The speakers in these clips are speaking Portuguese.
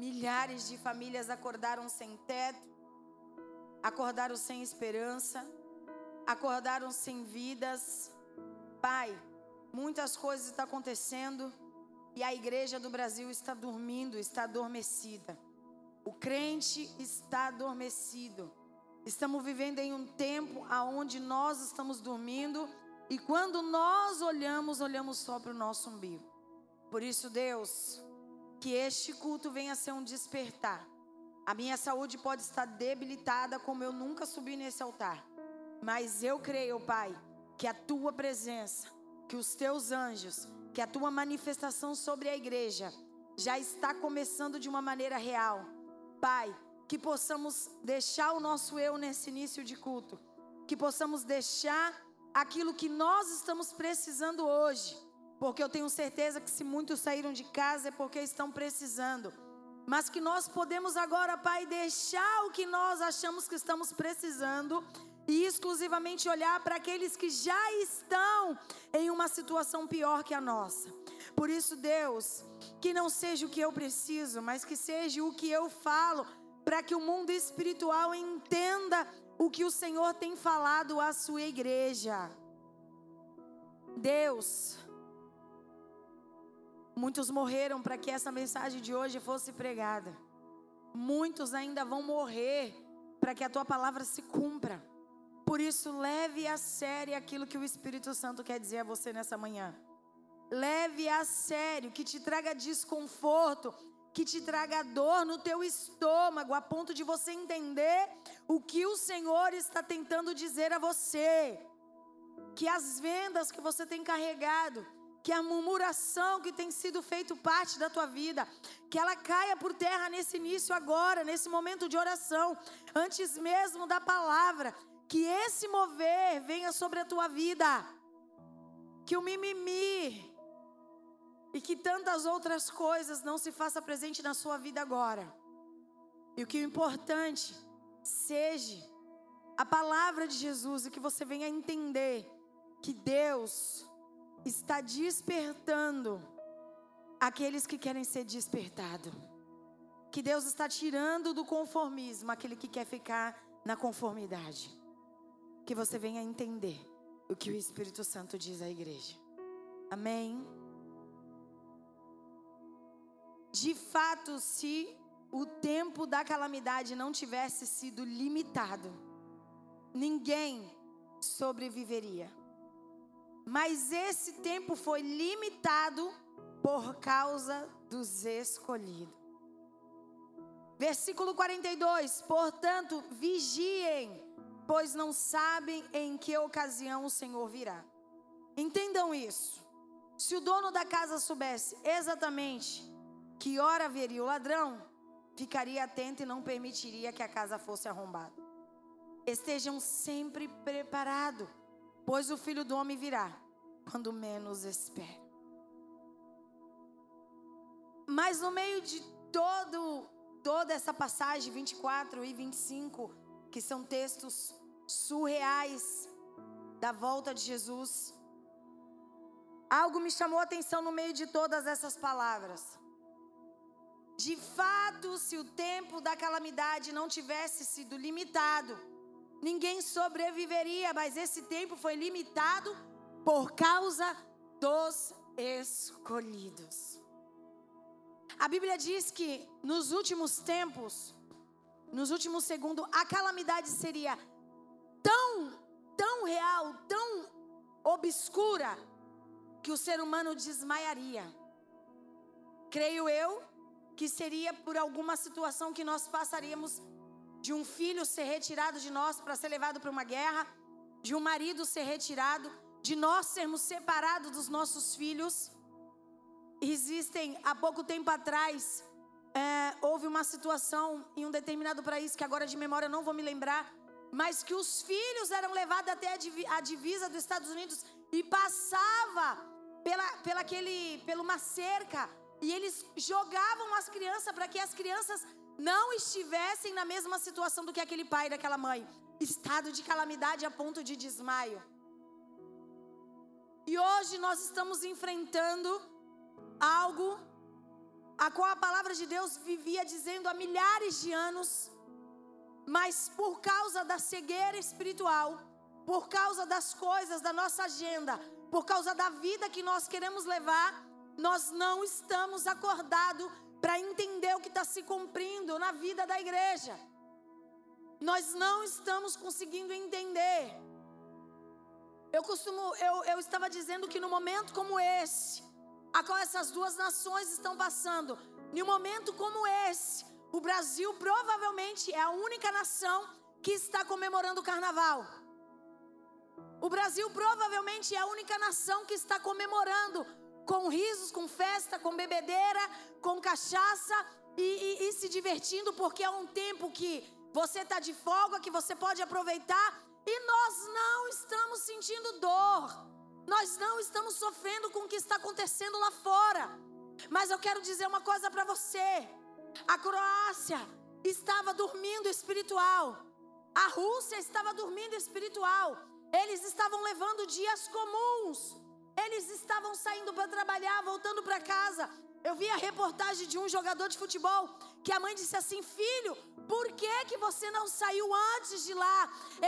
Milhares de famílias acordaram sem teto, acordaram sem esperança, acordaram sem vidas. Pai, muitas coisas estão acontecendo e a igreja do Brasil está dormindo, está adormecida. O crente está adormecido. Estamos vivendo em um tempo aonde nós estamos dormindo e quando nós olhamos, olhamos só para o nosso umbigo. Por isso, Deus, que este culto venha a ser um despertar. A minha saúde pode estar debilitada, como eu nunca subi nesse altar. Mas eu creio, Pai, que a tua presença, que os teus anjos, que a tua manifestação sobre a igreja já está começando de uma maneira real. Pai, que possamos deixar o nosso eu nesse início de culto, que possamos deixar aquilo que nós estamos precisando hoje porque eu tenho certeza que se muitos saíram de casa é porque estão precisando. Mas que nós podemos agora, Pai, deixar o que nós achamos que estamos precisando e exclusivamente olhar para aqueles que já estão em uma situação pior que a nossa. Por isso, Deus, que não seja o que eu preciso, mas que seja o que eu falo, para que o mundo espiritual entenda o que o Senhor tem falado à sua igreja. Deus, Muitos morreram para que essa mensagem de hoje fosse pregada. Muitos ainda vão morrer para que a tua palavra se cumpra. Por isso, leve a sério aquilo que o Espírito Santo quer dizer a você nessa manhã. Leve a sério, que te traga desconforto, que te traga dor no teu estômago, a ponto de você entender o que o Senhor está tentando dizer a você. Que as vendas que você tem carregado, que a murmuração que tem sido feito parte da tua vida, que ela caia por terra nesse início agora, nesse momento de oração, antes mesmo da palavra, que esse mover venha sobre a tua vida, que o mimimi e que tantas outras coisas não se faça presente na sua vida agora. E o que é importante seja a palavra de Jesus e que você venha entender que Deus está despertando aqueles que querem ser despertados. Que Deus está tirando do conformismo aquele que quer ficar na conformidade. Que você venha entender o que o Espírito Santo diz à igreja. Amém. De fato, se o tempo da calamidade não tivesse sido limitado, ninguém sobreviveria. Mas esse tempo foi limitado por causa dos escolhidos. Versículo 42: Portanto, vigiem, pois não sabem em que ocasião o Senhor virá. Entendam isso. Se o dono da casa soubesse exatamente que hora viria o ladrão, ficaria atento e não permitiria que a casa fosse arrombada. Estejam sempre preparados Pois o filho do homem virá quando menos espera. Mas no meio de todo toda essa passagem 24 e 25, que são textos surreais da volta de Jesus, algo me chamou a atenção no meio de todas essas palavras. De fato, se o tempo da calamidade não tivesse sido limitado, ninguém sobreviveria, mas esse tempo foi limitado por causa dos escolhidos. A Bíblia diz que nos últimos tempos, nos últimos segundos, a calamidade seria tão, tão real, tão obscura, que o ser humano desmaiaria. Creio eu que seria por alguma situação que nós passaríamos de um filho ser retirado de nós para ser levado para uma guerra, de um marido ser retirado, de nós sermos separados dos nossos filhos. Existem, há pouco tempo atrás, é, houve uma situação em um determinado país, que agora de memória eu não vou me lembrar, mas que os filhos eram levados até a divisa dos Estados Unidos e passava pela, pela aquele, pela uma cerca e eles jogavam as crianças para que as crianças não estivessem na mesma situação do que aquele pai e daquela mãe. Estado de calamidade a ponto de desmaio. E hoje nós estamos enfrentando algo a qual a palavra de Deus vivia dizendo há milhares de anos, mas por causa da cegueira espiritual, por causa das coisas da nossa agenda, por causa da vida que nós queremos levar, nós não estamos acordados para entender o que está se cumprindo na vida da igreja. Nós não estamos conseguindo entender. Eu costumo, eu, eu estava dizendo que no momento como esse, a qual essas duas nações estão passando, em um momento como esse, o Brasil provavelmente é a única nação que está comemorando o carnaval. O Brasil provavelmente é a única nação que está comemorando com risos, com festa, com bebedeira, com cachaça e, e, e se divertindo, porque é um tempo que você está de folga, que você pode aproveitar e nós não estamos sentindo dor, nós não estamos sofrendo com o que está acontecendo lá fora. Mas eu quero dizer uma coisa para você: a Croácia estava dormindo espiritual, a Rússia estava dormindo espiritual, eles estavam levando dias comuns. Eles estavam saindo para trabalhar, voltando para casa. Eu vi a reportagem de um jogador de futebol que a mãe disse assim: Filho, por que, que você não saiu antes de lá?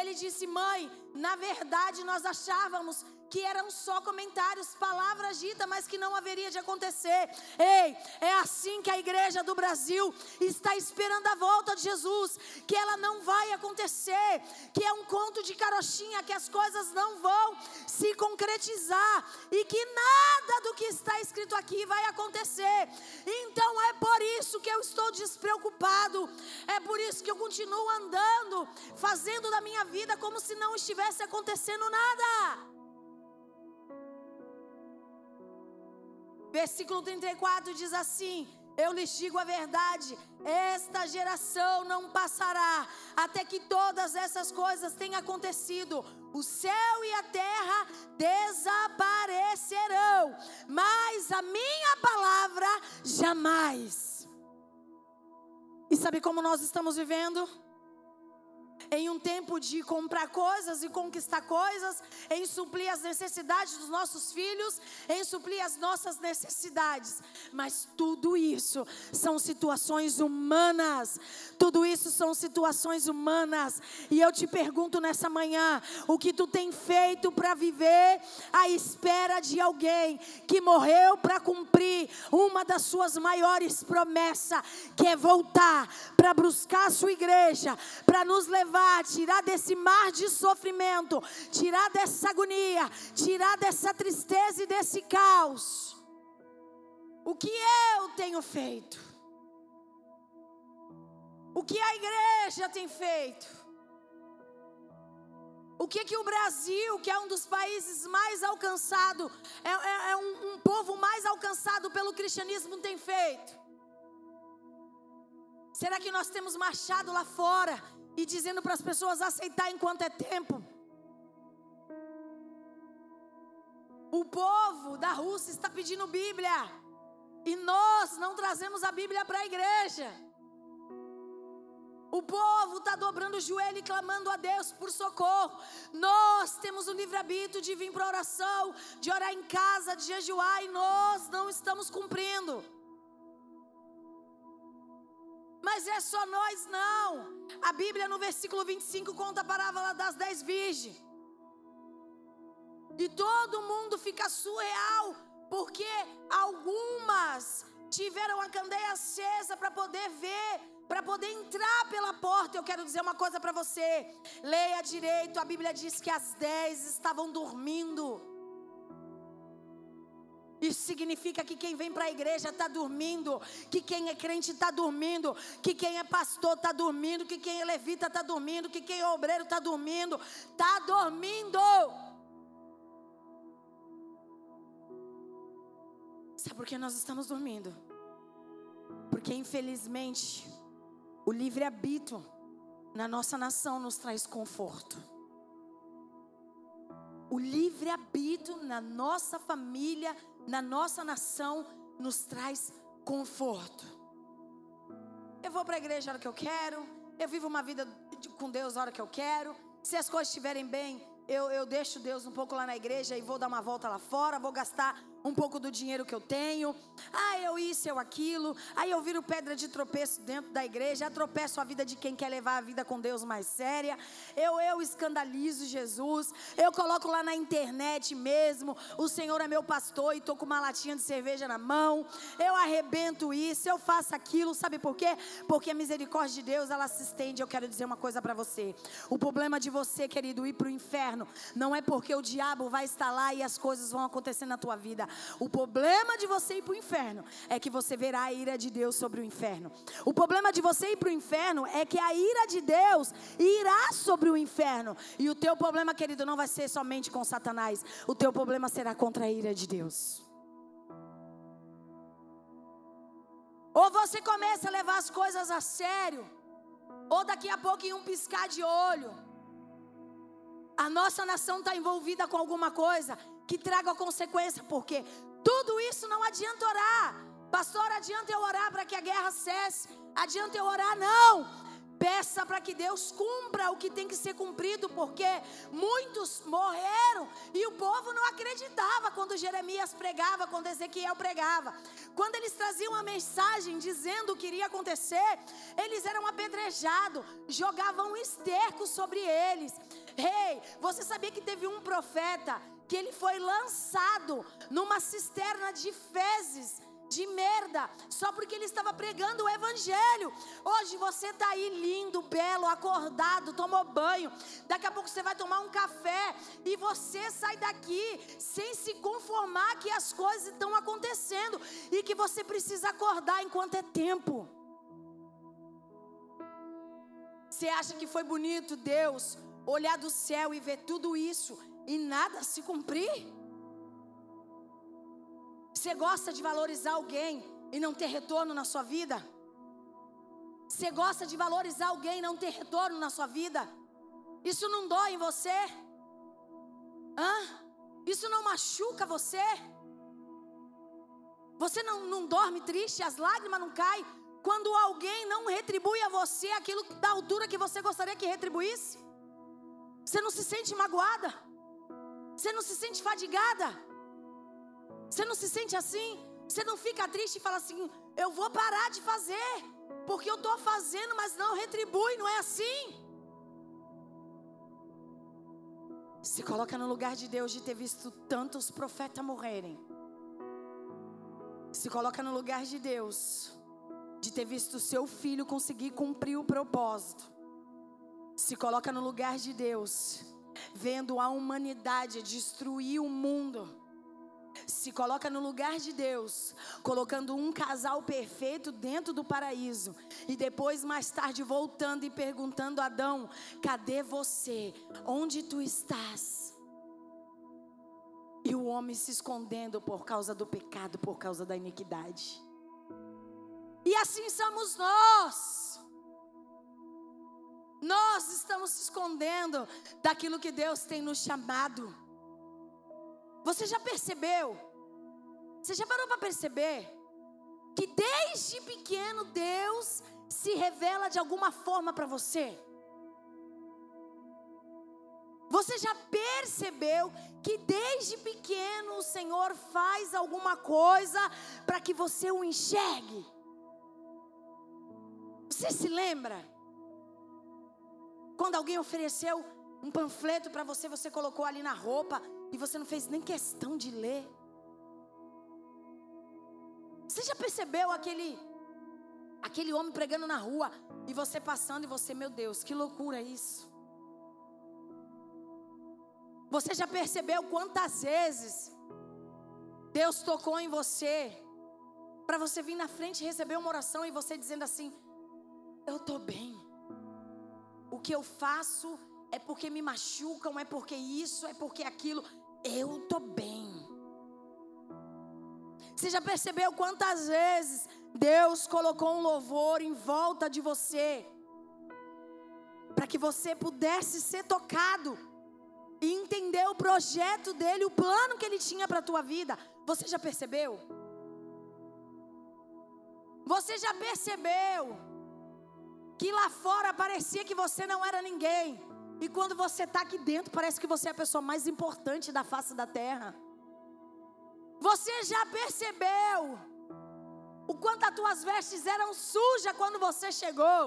Ele disse: Mãe, na verdade nós achávamos que eram só comentários, palavras ditas, mas que não haveria de acontecer. Ei, é assim que a igreja do Brasil está esperando a volta de Jesus, que ela não vai acontecer, que é um conto de carochinha, que as coisas não vão se concretizar e que nada do que está escrito aqui vai acontecer. Então é por isso que eu estou despreocupado, é por isso que eu continuo andando, fazendo da minha vida como se não estivesse acontecendo nada. Versículo 34 diz assim: Eu lhes digo a verdade, esta geração não passará até que todas essas coisas tenham acontecido. O céu e a terra desaparecerão, mas a minha palavra jamais. E sabe como nós estamos vivendo? Em um tempo de comprar coisas e conquistar coisas, em suprir as necessidades dos nossos filhos, em suprir as nossas necessidades. Mas tudo isso são situações humanas. Tudo isso são situações humanas. E eu te pergunto nessa manhã, o que tu tem feito para viver à espera de alguém que morreu para cumprir uma das suas maiores promessas, que é voltar para buscar a sua igreja, para nos levar tirar desse mar de sofrimento, tirar dessa agonia, tirar dessa tristeza e desse caos. O que eu tenho feito? O que a igreja tem feito? O que que o Brasil, que é um dos países mais alcançado, é, é, é um, um povo mais alcançado pelo cristianismo, tem feito? Será que nós temos marchado lá fora e dizendo para as pessoas aceitar enquanto é tempo. O povo da Rússia está pedindo Bíblia. E nós não trazemos a Bíblia para a igreja. O povo está dobrando o joelho e clamando a Deus por socorro. Nós temos o livre-arbítrio de vir para oração, de orar em casa, de jejuar, e nós não estamos cumprindo. Mas é só nós não. A Bíblia no versículo 25 conta a parábola das dez virgens. E todo mundo fica surreal, porque algumas tiveram a candeia acesa para poder ver, para poder entrar pela porta. Eu quero dizer uma coisa para você. Leia direito, a Bíblia diz que as dez estavam dormindo. Isso significa que quem vem para a igreja está dormindo, que quem é crente está dormindo, que quem é pastor está dormindo, que quem é levita está dormindo, que quem é obreiro está dormindo, está dormindo. Sabe por que nós estamos dormindo? Porque infelizmente o livre-arbítrio na nossa nação nos traz conforto. O livre-arbítrio na nossa família na nossa nação nos traz conforto. Eu vou para a igreja a hora que eu quero, eu vivo uma vida com Deus a hora que eu quero. Se as coisas estiverem bem, eu, eu deixo Deus um pouco lá na igreja e vou dar uma volta lá fora, vou gastar um pouco do dinheiro que eu tenho. Ah, eu isso, eu aquilo. Aí eu viro pedra de tropeço dentro da igreja, tropeço a vida de quem quer levar a vida com Deus mais séria. Eu eu escandalizo Jesus. Eu coloco lá na internet mesmo, o Senhor é meu pastor e tô com uma latinha de cerveja na mão. Eu arrebento isso, eu faço aquilo, sabe por quê? Porque a misericórdia de Deus, ela se estende. Eu quero dizer uma coisa para você. O problema de você, querido, ir para o inferno, não é porque o diabo vai estar lá e as coisas vão acontecer na tua vida. O problema de você ir para o inferno é que você verá a ira de Deus sobre o inferno. O problema de você ir para o inferno é que a ira de Deus irá sobre o inferno. E o teu problema, querido, não vai ser somente com Satanás. O teu problema será contra a ira de Deus. Ou você começa a levar as coisas a sério, ou daqui a pouco em um piscar de olho, a nossa nação está envolvida com alguma coisa que traga consequência, porque tudo isso não adianta orar. Pastor, adianta eu orar para que a guerra cesse. Adianta eu orar, não. Peça para que Deus cumpra o que tem que ser cumprido, porque muitos morreram e o povo não acreditava quando Jeremias pregava, quando Ezequiel pregava. Quando eles traziam a mensagem dizendo o que iria acontecer, eles eram apedrejados, jogavam esterco sobre eles. Rei, hey, você sabia que teve um profeta que ele foi lançado numa cisterna de fezes, de merda, só porque ele estava pregando o evangelho. Hoje você está aí lindo, belo, acordado, tomou banho. Daqui a pouco você vai tomar um café e você sai daqui sem se conformar que as coisas estão acontecendo e que você precisa acordar enquanto é tempo. Você acha que foi bonito Deus olhar do céu e ver tudo isso e nada se cumprir? Você gosta de valorizar alguém e não ter retorno na sua vida? Você gosta de valorizar alguém e não ter retorno na sua vida? Isso não dói em você? Hã? Isso não machuca você? Você não, não dorme triste, as lágrimas não caem quando alguém não retribui a você aquilo da altura que você gostaria que retribuísse? Você não se sente magoada? Você não se sente fadigada? Você não se sente assim? Você não fica triste e fala assim: eu vou parar de fazer, porque eu estou fazendo, mas não retribui, não é assim? Se coloca no lugar de Deus de ter visto tantos profetas morrerem. Se coloca no lugar de Deus de ter visto seu filho conseguir cumprir o propósito. Se coloca no lugar de Deus vendo a humanidade destruir o mundo, se coloca no lugar de Deus, colocando um casal perfeito dentro do paraíso, e depois, mais tarde, voltando e perguntando a Adão: cadê você? Onde tu estás? E o homem se escondendo por causa do pecado, por causa da iniquidade. E assim somos nós. Nós estamos se escondendo daquilo que Deus tem nos chamado. Você já percebeu? Você já parou para perceber? Que desde pequeno Deus se revela de alguma forma para você? Você já percebeu que desde pequeno o Senhor faz alguma coisa para que você o enxergue? Você se lembra? Quando alguém ofereceu um panfleto para você, você colocou ali na roupa e você não fez nem questão de ler. Você já percebeu aquele aquele homem pregando na rua e você passando e você, meu Deus, que loucura isso? Você já percebeu quantas vezes Deus tocou em você para você vir na frente e receber uma oração e você dizendo assim: Eu estou bem o que eu faço é porque me machucam, é porque isso, é porque aquilo. Eu tô bem. Você já percebeu quantas vezes Deus colocou um louvor em volta de você para que você pudesse ser tocado e entender o projeto dele, o plano que ele tinha para a tua vida? Você já percebeu? Você já percebeu? Que lá fora parecia que você não era ninguém. E quando você está aqui dentro, parece que você é a pessoa mais importante da face da terra. Você já percebeu o quanto as tuas vestes eram sujas quando você chegou?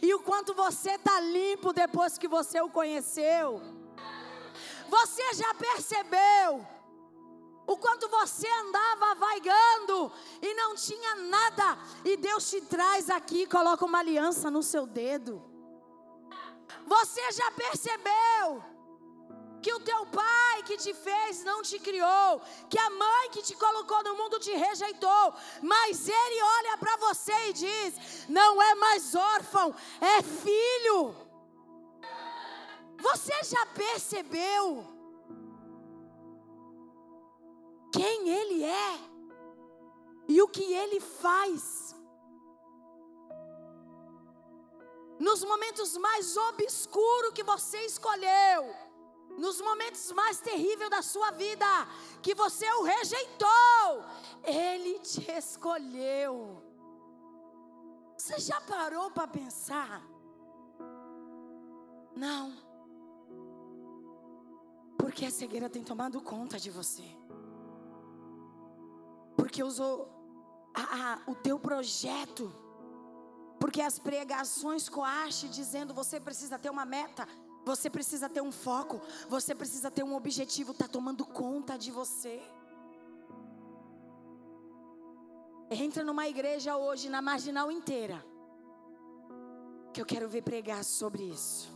E o quanto você está limpo depois que você o conheceu? Você já percebeu o quanto você andava vaigando e não tinha nada, e Deus te traz aqui, coloca uma aliança no seu dedo. Você já percebeu que o teu pai que te fez não te criou, que a mãe que te colocou no mundo te rejeitou, mas ele olha para você e diz: não é mais órfão, é filho. Você já percebeu quem ele é e o que ele faz? Nos momentos mais obscuros que você escolheu, nos momentos mais terríveis da sua vida, que você o rejeitou, Ele te escolheu. Você já parou para pensar? Não. Porque a cegueira tem tomado conta de você. Porque usou a, a, o teu projeto. Porque as pregações coache dizendo você precisa ter uma meta. Você precisa ter um foco, você precisa ter um objetivo, está tomando conta de você. Entra numa igreja hoje, na marginal inteira, que eu quero ver pregar sobre isso.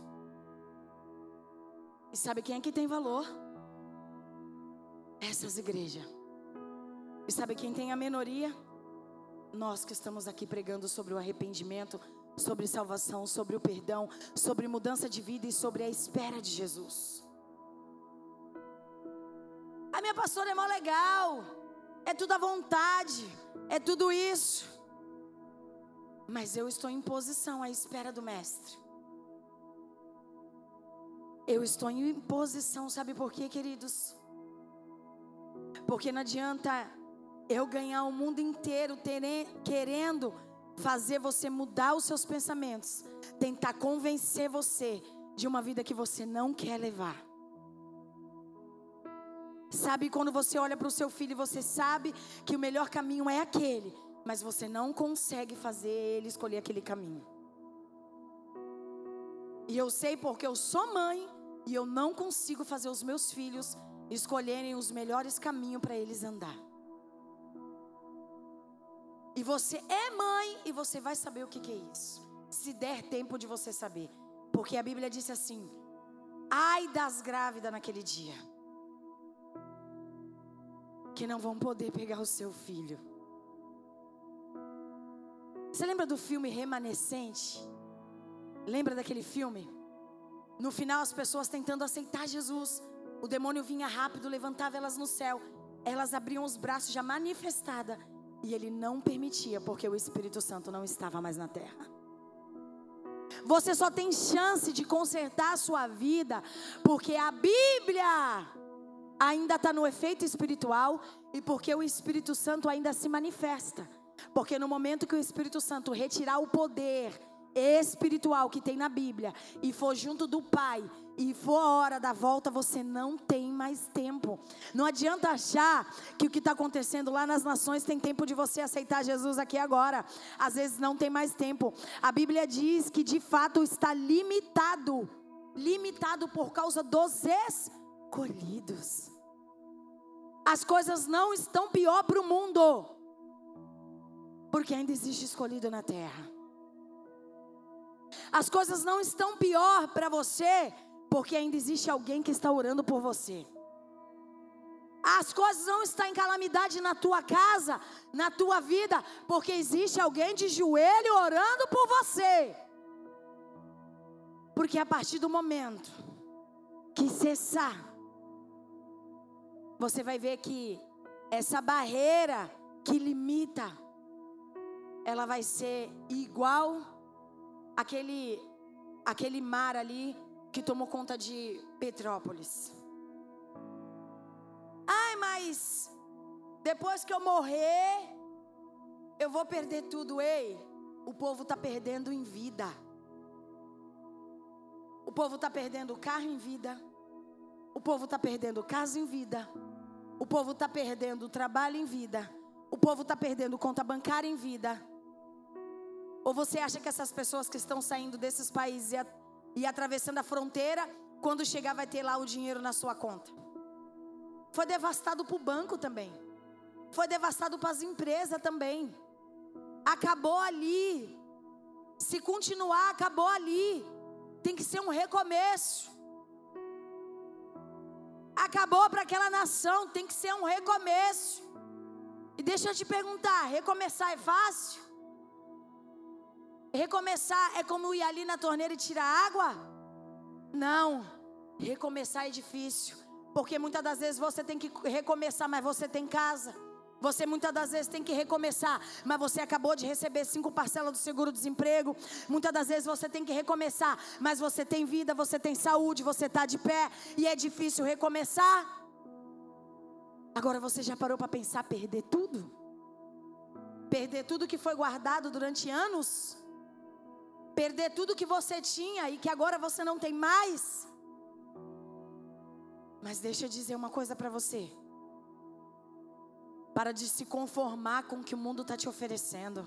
E sabe quem é que tem valor? Essas igrejas. E sabe quem tem a minoria? Nós que estamos aqui pregando sobre o arrependimento, sobre salvação, sobre o perdão, sobre mudança de vida e sobre a espera de Jesus. A minha pastora é mó legal, é tudo à vontade, é tudo isso. Mas eu estou em posição à espera do Mestre. Eu estou em posição, sabe por quê, queridos? Porque não adianta eu ganhar o mundo inteiro querendo fazer você mudar os seus pensamentos, tentar convencer você de uma vida que você não quer levar. Sabe quando você olha para o seu filho e você sabe que o melhor caminho é aquele, mas você não consegue fazer ele escolher aquele caminho. E eu sei porque eu sou mãe e eu não consigo fazer os meus filhos escolherem os melhores caminhos para eles andar. E você é mãe e você vai saber o que, que é isso. Se der tempo de você saber. Porque a Bíblia disse assim: ai das grávidas naquele dia. Que não vão poder pegar o seu filho. Você lembra do filme Remanescente? Lembra daquele filme? No final, as pessoas tentando aceitar Jesus. O demônio vinha rápido, levantava elas no céu. Elas abriam os braços já manifestada e ele não permitia, porque o Espírito Santo não estava mais na terra. Você só tem chance de consertar a sua vida, porque a Bíblia ainda está no efeito espiritual e porque o Espírito Santo ainda se manifesta. Porque no momento que o Espírito Santo retirar o poder espiritual que tem na Bíblia e for junto do Pai e for a hora da volta, você não tem mais tempo. Não adianta achar que o que está acontecendo lá nas nações tem tempo de você aceitar Jesus aqui agora. Às vezes não tem mais tempo. A Bíblia diz que de fato está limitado limitado por causa dos escolhidos. As coisas não estão pior para o mundo, porque ainda existe escolhido na terra. As coisas não estão pior para você, porque ainda existe alguém que está orando por você. As coisas não estão em calamidade na tua casa, na tua vida, porque existe alguém de joelho orando por você. Porque a partir do momento que cessar, você vai ver que essa barreira que limita, ela vai ser igual aquele aquele mar ali que tomou conta de Petrópolis. Ai, mas depois que eu morrer, eu vou perder tudo. Ei, o povo está perdendo em vida. O povo está perdendo carro em vida. O povo está perdendo casa em vida. O povo está perdendo trabalho em vida. O povo está perdendo conta bancária em vida. Ou você acha que essas pessoas que estão saindo desses países e, atravessando a fronteira, quando chegar vai ter lá o dinheiro na sua conta? Foi devastado para o banco também. Foi devastado para as empresas também. Acabou ali. Se continuar, acabou ali. Tem que ser um recomeço. Acabou para aquela nação, tem que ser um recomeço. E deixa eu te perguntar: recomeçar é fácil? Recomeçar é como ir ali na torneira e tirar água? Não. Recomeçar é difícil. Porque muitas das vezes você tem que recomeçar, mas você tem casa. Você muitas das vezes tem que recomeçar, mas você acabou de receber cinco parcelas do seguro-desemprego. Muitas das vezes você tem que recomeçar, mas você tem vida, você tem saúde, você está de pé e é difícil recomeçar. Agora você já parou para pensar perder tudo? Perder tudo que foi guardado durante anos? Perder tudo que você tinha e que agora você não tem mais? Mas deixa eu dizer uma coisa para você. Para de se conformar com o que o mundo está te oferecendo.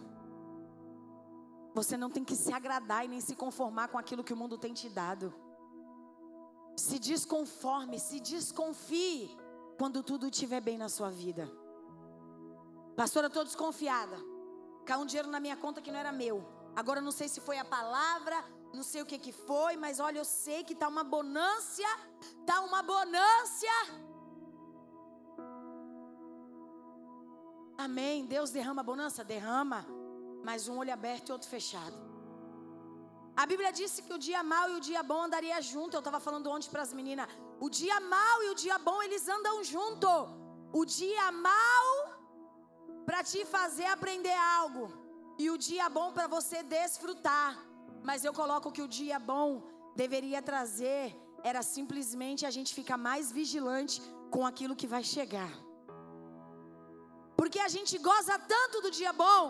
Você não tem que se agradar e nem se conformar com aquilo que o mundo tem te dado. Se desconforme, se desconfie quando tudo estiver bem na sua vida. Pastora, estou desconfiada. Caiu um dinheiro na minha conta que não era meu. Agora não sei se foi a palavra, não sei o que que foi, mas olha, eu sei que tá uma bonância, tá uma bonância. Amém. Deus derrama bonança? Derrama. Mas um olho aberto e outro fechado. A Bíblia disse que o dia mau e o dia bom andaria junto. Eu estava falando ontem para as meninas. O dia mau e o dia bom, eles andam junto. O dia mau para te fazer aprender algo. E o dia bom para você desfrutar. Mas eu coloco que o dia bom deveria trazer era simplesmente a gente ficar mais vigilante com aquilo que vai chegar. Porque a gente goza tanto do dia bom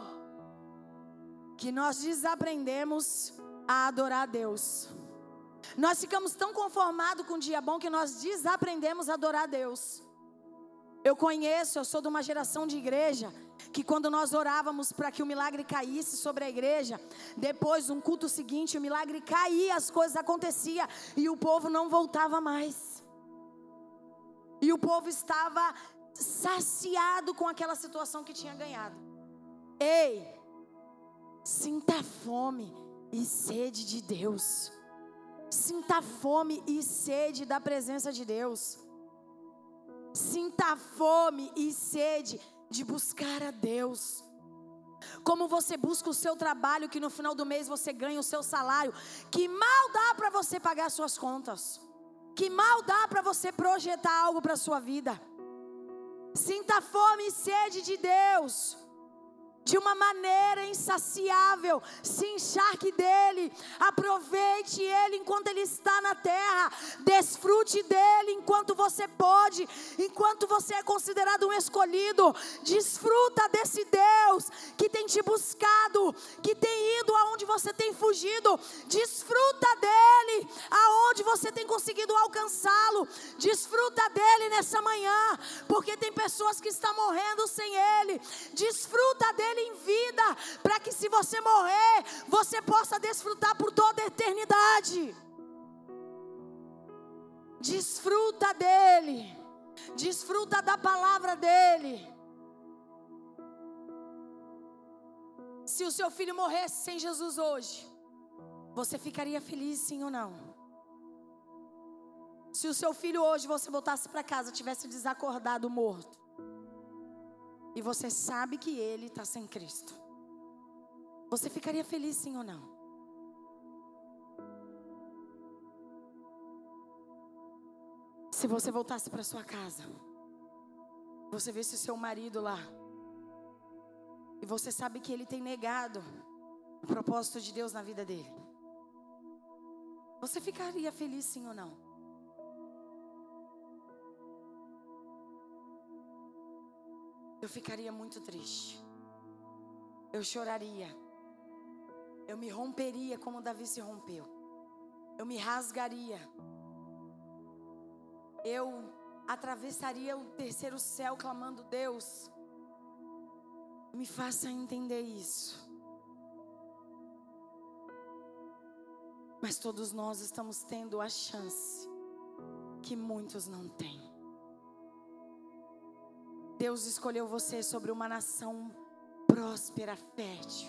que nós desaprendemos a adorar a Deus. Nós ficamos tão conformados com o dia bom que nós desaprendemos a adorar a Deus. Eu conheço, eu sou de uma geração de igreja que quando nós orávamos para que o milagre caísse sobre a igreja, depois um culto seguinte, o milagre caía, as coisas aconteciam e o povo não voltava mais. E o povo estava saciado com aquela situação que tinha ganhado. Ei, sinta fome e sede de Deus. Sinta fome e sede da presença de Deus. Sinta fome e sede de buscar a Deus. Como você busca o seu trabalho, que no final do mês você ganha o seu salário, que mal dá para você pagar suas contas, que mal dá para você projetar algo para a sua vida. Sinta fome e sede de Deus de uma maneira insaciável. Se encharque dele, aproveite ele enquanto ele está na terra, desfrute dele enquanto você pode, enquanto você é considerado um escolhido. Desfruta desse Deus que tem te buscado, que tem ido aonde você tem fugido. Desfruta dele aonde você tem conseguido alcançá-lo. Desfruta dele nessa manhã, porque tem pessoas que estão morrendo sem ele. Desfruta dele ele em vida, para que se você morrer, você possa desfrutar por toda a eternidade. Desfruta dele, desfruta da palavra dele. Se o seu filho morresse sem Jesus hoje, você ficaria feliz sim ou não? Se o seu filho hoje você voltasse para casa, tivesse desacordado, morto, e você sabe que ele está sem Cristo, você ficaria feliz sim ou não? Se você voltasse para sua casa, você visse o seu marido lá, e você sabe que ele tem negado o propósito de Deus na vida dele, você ficaria feliz sim ou não? Eu ficaria muito triste. Eu choraria. Eu me romperia como Davi se rompeu. Eu me rasgaria. Eu atravessaria o terceiro céu clamando: Deus, me faça entender isso. Mas todos nós estamos tendo a chance que muitos não têm. Deus escolheu você sobre uma nação próspera, fértil.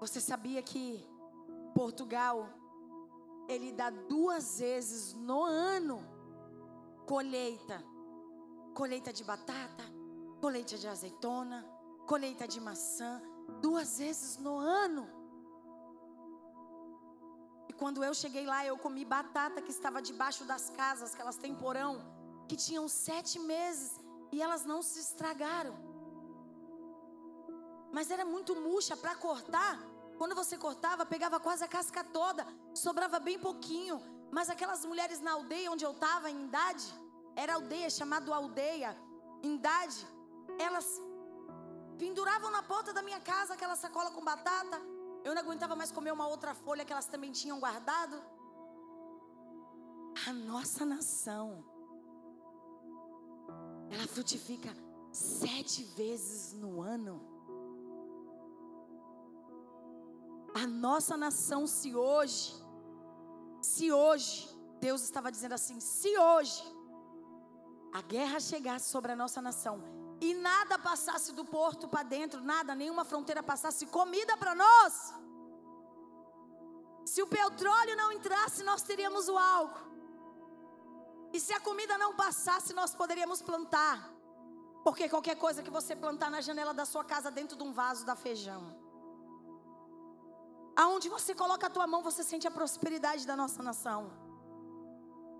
Você sabia que Portugal ele dá duas vezes no ano colheita, colheita de batata, colheita de azeitona, colheita de maçã, duas vezes no ano. E quando eu cheguei lá, eu comi batata que estava debaixo das casas, que elas têm porão, que tinham sete meses e elas não se estragaram. Mas era muito murcha para cortar. Quando você cortava, pegava quase a casca toda, sobrava bem pouquinho. Mas aquelas mulheres na aldeia onde eu estava, em idade, era aldeia, chamado aldeia, em idade, elas penduravam na porta da minha casa aquela sacola com batata. Eu não aguentava mais comer uma outra folha que elas também tinham guardado. A nossa nação, ela frutifica sete vezes no ano. A nossa nação, se hoje, se hoje, Deus estava dizendo assim: se hoje a guerra chegasse sobre a nossa nação, e nada passasse do porto para dentro, nada, nenhuma fronteira passasse comida para nós. Se o petróleo não entrasse, nós teríamos o álcool. E se a comida não passasse, nós poderíamos plantar. Porque qualquer coisa que você plantar na janela da sua casa, dentro de um vaso, dá feijão. Aonde você coloca a tua mão, você sente a prosperidade da nossa nação.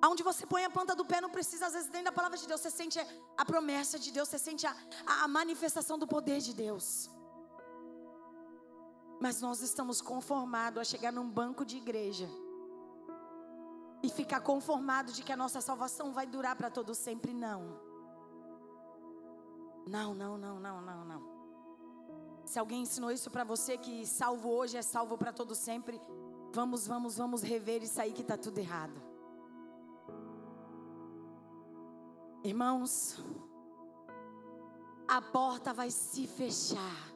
Aonde você põe a planta do pé, não precisa, às vezes, dentro da palavra de Deus, você sente a promessa de Deus, você sente a, a manifestação do poder de Deus. Mas nós estamos conformados a chegar num banco de igreja e ficar conformado de que a nossa salvação vai durar para todo sempre, não. Não, não, não, não, não, não. Se alguém ensinou isso para você que salvo hoje é salvo para todo sempre, vamos, vamos, vamos rever isso aí que está tudo errado. Irmãos, a porta vai se fechar.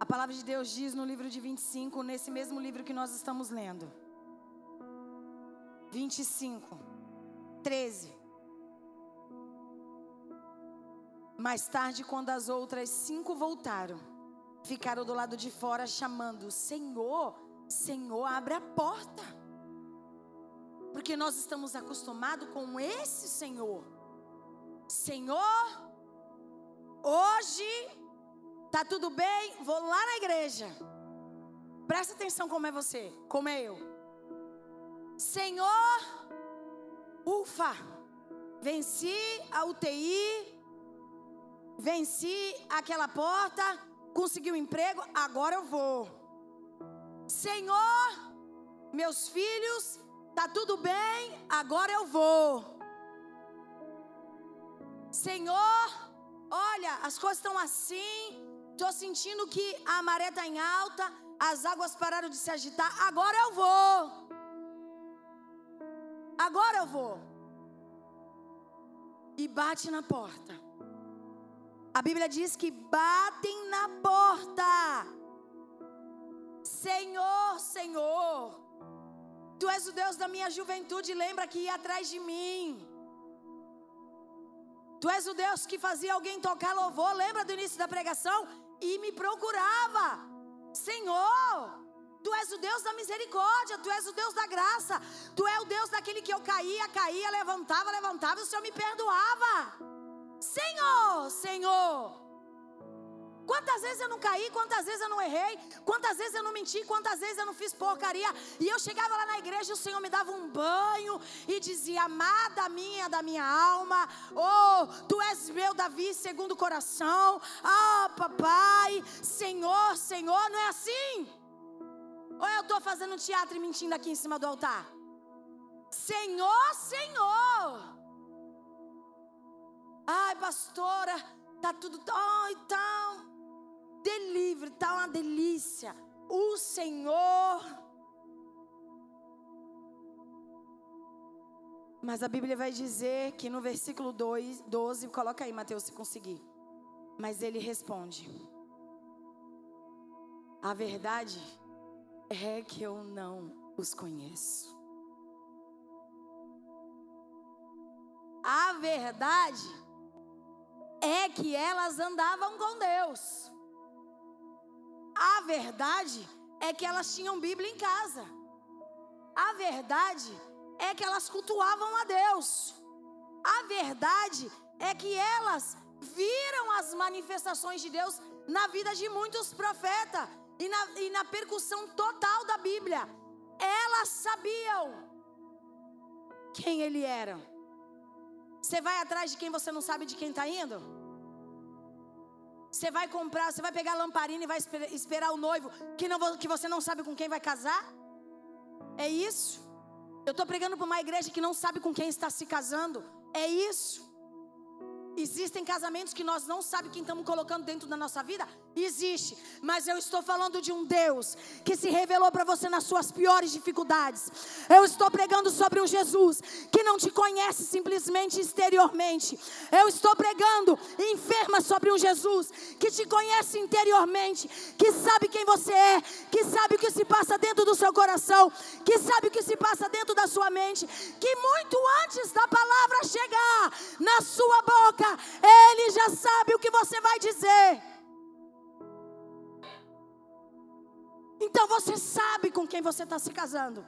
A palavra de Deus diz no livro de 25, nesse mesmo livro que nós estamos lendo. 25, 13. Mais tarde, quando as outras cinco voltaram, ficaram do lado de fora chamando: Senhor, Senhor, abre a porta. Porque nós estamos acostumados com esse Senhor. Senhor, hoje tá tudo bem, vou lá na igreja. Presta atenção como é você, como é eu. Senhor, ufa, venci a UTI, venci aquela porta, consegui um emprego, agora eu vou. Senhor, meus filhos Tá tudo bem, agora eu vou. Senhor, olha, as coisas estão assim. Tô sentindo que a maré está em alta, as águas pararam de se agitar. Agora eu vou. Agora eu vou. E bate na porta. A Bíblia diz que batem na porta. Senhor, Senhor. Tu és o Deus da minha juventude, lembra que ia atrás de mim. Tu és o Deus que fazia alguém tocar louvor, lembra do início da pregação? E me procurava. Senhor, Tu és o Deus da misericórdia, Tu és o Deus da graça, Tu és o Deus daquele que eu caía, caía, levantava, levantava, e o Senhor me perdoava. Senhor, Senhor. Quantas vezes eu não caí, quantas vezes eu não errei, quantas vezes eu não menti, quantas vezes eu não fiz porcaria. E eu chegava lá na igreja e o Senhor me dava um banho e dizia: Amada minha da minha alma, oh, tu és meu Davi segundo o coração. Ah, oh, papai, Senhor, Senhor, não é assim? Ou eu estou fazendo teatro e mentindo aqui em cima do altar? Senhor, Senhor. Ai, pastora, tá tudo tão e tão Delivery, tá uma delícia. O Senhor. Mas a Bíblia vai dizer que no versículo 2, 12, coloca aí, Mateus, se conseguir. Mas ele responde: A verdade é que eu não os conheço. A verdade é que elas andavam com Deus. A verdade é que elas tinham Bíblia em casa. A verdade é que elas cultuavam a Deus. A verdade é que elas viram as manifestações de Deus na vida de muitos profetas e na, e na percussão total da Bíblia. Elas sabiam quem ele era. Você vai atrás de quem você não sabe de quem está indo? Você vai comprar, você vai pegar a lamparina e vai esperar o noivo que, não, que você não sabe com quem vai casar? É isso? Eu estou pregando para uma igreja que não sabe com quem está se casando. É isso? Existem casamentos que nós não sabemos quem estamos colocando dentro da nossa vida? Existe, mas eu estou falando de um Deus que se revelou para você nas suas piores dificuldades. Eu estou pregando sobre um Jesus que não te conhece simplesmente exteriormente. Eu estou pregando enferma sobre um Jesus que te conhece interiormente, que sabe quem você é, que sabe o que se passa dentro do seu coração, que sabe o que se passa dentro da sua mente, que muito antes da palavra chegar na sua boca, boca, Ele já sabe o que você vai dizer. Então você sabe com quem você está se casando.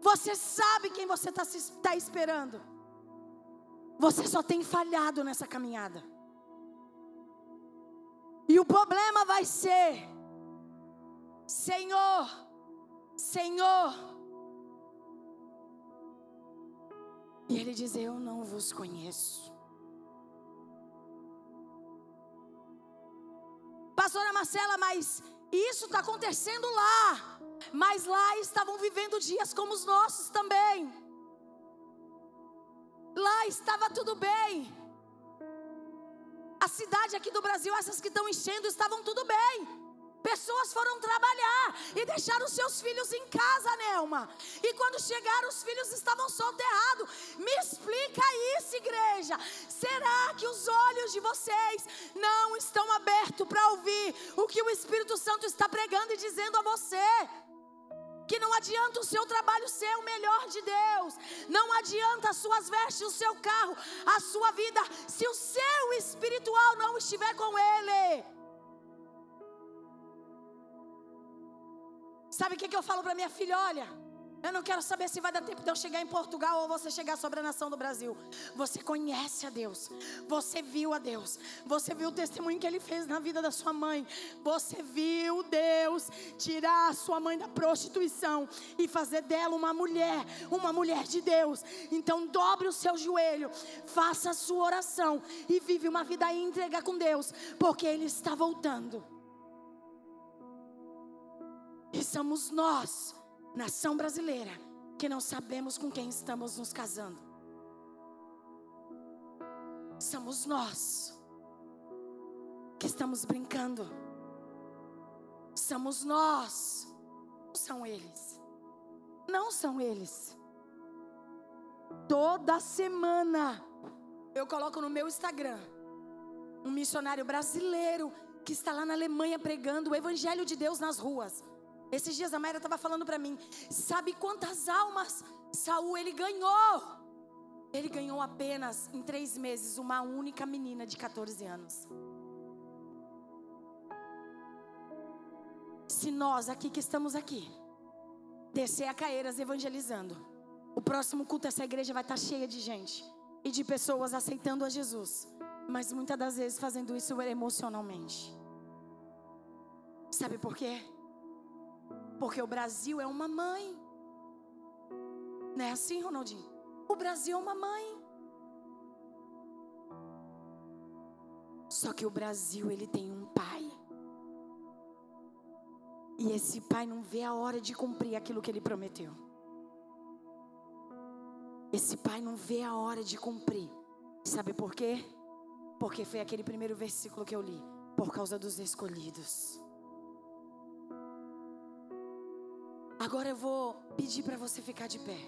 Você sabe quem você está tá esperando. Você só tem falhado nessa caminhada. E o problema vai ser: Senhor, Senhor. E ele diz: Eu não vos conheço. Pastora Marcela, mas isso está acontecendo lá. Mas lá estavam vivendo dias como os nossos também. Lá estava tudo bem. A cidade aqui do Brasil, essas que estão enchendo, estavam tudo bem. Pessoas foram trabalhar e deixaram seus filhos em casa, Nelma. E quando chegaram, os filhos estavam soterrados. Me explica isso, igreja. Será que os olhos de vocês não estão abertos para ouvir o que o Espírito Santo está pregando e dizendo a você? que não adianta o seu trabalho ser o melhor de Deus, não adianta as suas vestes, o seu carro, a sua vida, se o seu espiritual não estiver com Ele. Sabe o que, que eu falo para minha filha? Olha, eu não quero saber se vai dar tempo de eu chegar em Portugal ou você chegar sobre a nação do Brasil. Você conhece a Deus. Você viu a Deus. Você viu o testemunho que ele fez na vida da sua mãe. Você viu Deus tirar a sua mãe da prostituição e fazer dela uma mulher, uma mulher de Deus. Então dobre o seu joelho, faça a sua oração e vive uma vida íntegra com Deus, porque ele está voltando. E somos nós, nação brasileira, que não sabemos com quem estamos nos casando. Somos nós que estamos brincando. Somos nós, não são eles. Não são eles. Toda semana eu coloco no meu Instagram um missionário brasileiro que está lá na Alemanha pregando o evangelho de Deus nas ruas. Esses dias a Mayra estava falando para mim, sabe quantas almas Saul ele ganhou? Ele ganhou apenas em três meses uma única menina de 14 anos. Se nós aqui que estamos aqui descer a Caeiras evangelizando, o próximo culto essa igreja vai estar tá cheia de gente e de pessoas aceitando a Jesus, mas muitas das vezes fazendo isso emocionalmente. Sabe por quê? Porque o Brasil é uma mãe. Não é assim, Ronaldinho? O Brasil é uma mãe. Só que o Brasil, ele tem um pai. E esse pai não vê a hora de cumprir aquilo que ele prometeu. Esse pai não vê a hora de cumprir. Sabe por quê? Porque foi aquele primeiro versículo que eu li. Por causa dos escolhidos. Agora eu vou pedir para você ficar de pé.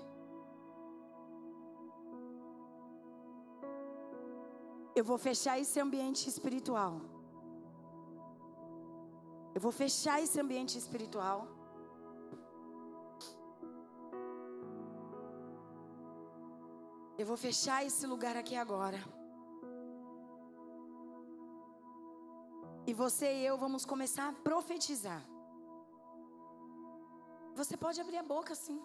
Eu vou fechar esse ambiente espiritual. Eu vou fechar esse ambiente espiritual. Eu vou fechar esse lugar aqui agora. E você e eu vamos começar a profetizar. Você pode abrir a boca sim.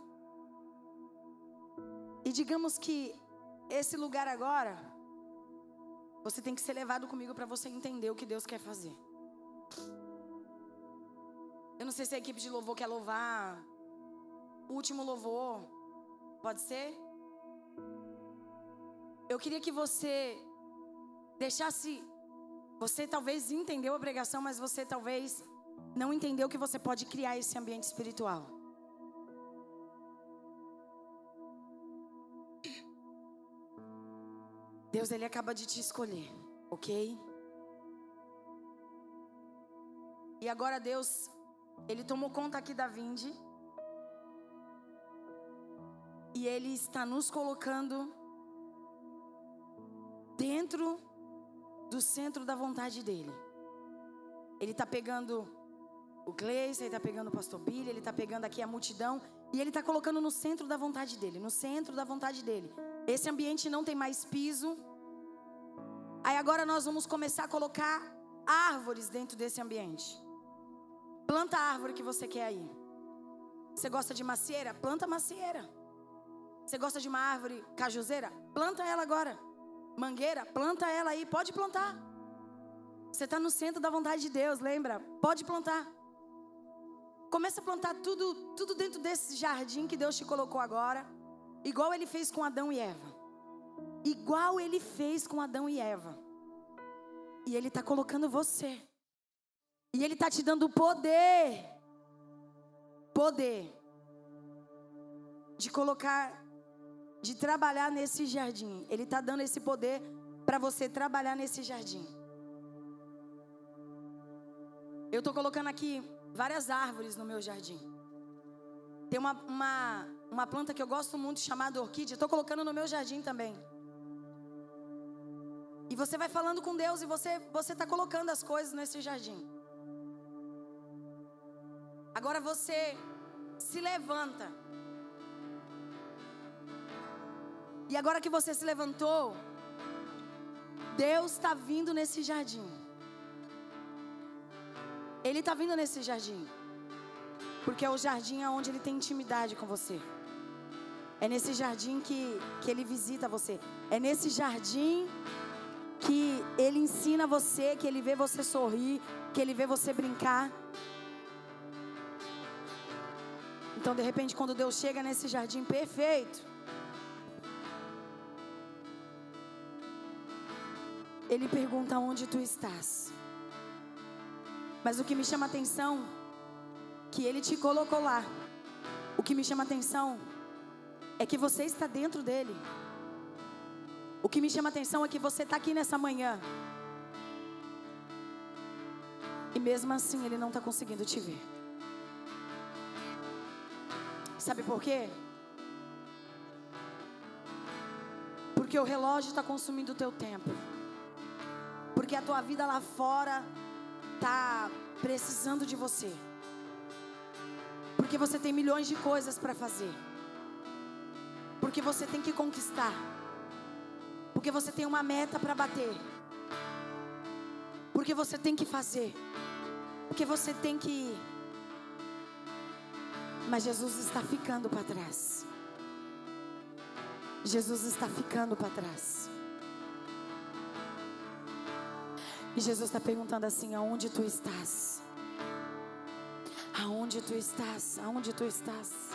E digamos que esse lugar agora, você tem que ser levado comigo para você entender o que Deus quer fazer. Eu não sei se a equipe de louvor quer louvar o último louvor. Pode ser? Eu queria que você deixasse. Você talvez entendeu a pregação, mas você talvez não entendeu que você pode criar esse ambiente espiritual. Deus, Ele acaba de te escolher, ok? E agora, Deus, Ele tomou conta aqui da Vinde. E Ele está nos colocando dentro do centro da vontade dEle. Ele está pegando o Gleice, Ele está pegando o pastor Billy, Ele está pegando aqui a multidão. E Ele está colocando no centro da vontade dEle, no centro da vontade dEle. Esse ambiente não tem mais piso. Aí agora nós vamos começar a colocar árvores dentro desse ambiente. Planta a árvore que você quer aí. Você gosta de macieira? Planta macieira. Você gosta de uma árvore cajuzeira? Planta ela agora. Mangueira? Planta ela aí. Pode plantar. Você está no centro da vontade de Deus, lembra? Pode plantar. Começa a plantar tudo, tudo dentro desse jardim que Deus te colocou agora. Igual ele fez com Adão e Eva. Igual ele fez com Adão e Eva. E ele está colocando você. E ele está te dando poder. Poder. De colocar. De trabalhar nesse jardim. Ele está dando esse poder para você trabalhar nesse jardim. Eu estou colocando aqui várias árvores no meu jardim. Tem uma, uma, uma planta que eu gosto muito chamada orquídea. Estou colocando no meu jardim também. E você vai falando com Deus e você você está colocando as coisas nesse jardim. Agora você se levanta. E agora que você se levantou, Deus está vindo nesse jardim. Ele está vindo nesse jardim. Porque é o jardim onde ele tem intimidade com você. É nesse jardim que, que ele visita você. É nesse jardim que ele ensina você, que ele vê você sorrir, que ele vê você brincar. Então, de repente, quando Deus chega nesse jardim perfeito, Ele pergunta onde tu estás. Mas o que me chama atenção, que Ele te colocou lá. O que me chama atenção é que você está dentro dele. O que me chama a atenção é que você está aqui nessa manhã. E mesmo assim ele não está conseguindo te ver. Sabe por quê? Porque o relógio está consumindo o teu tempo. Porque a tua vida lá fora está precisando de você. Porque você tem milhões de coisas para fazer. Porque você tem que conquistar. Porque você tem uma meta para bater. Porque você tem que fazer. Porque você tem que ir. Mas Jesus está ficando para trás. Jesus está ficando para trás. E Jesus está perguntando assim: aonde tu estás? Aonde tu estás? Aonde tu estás?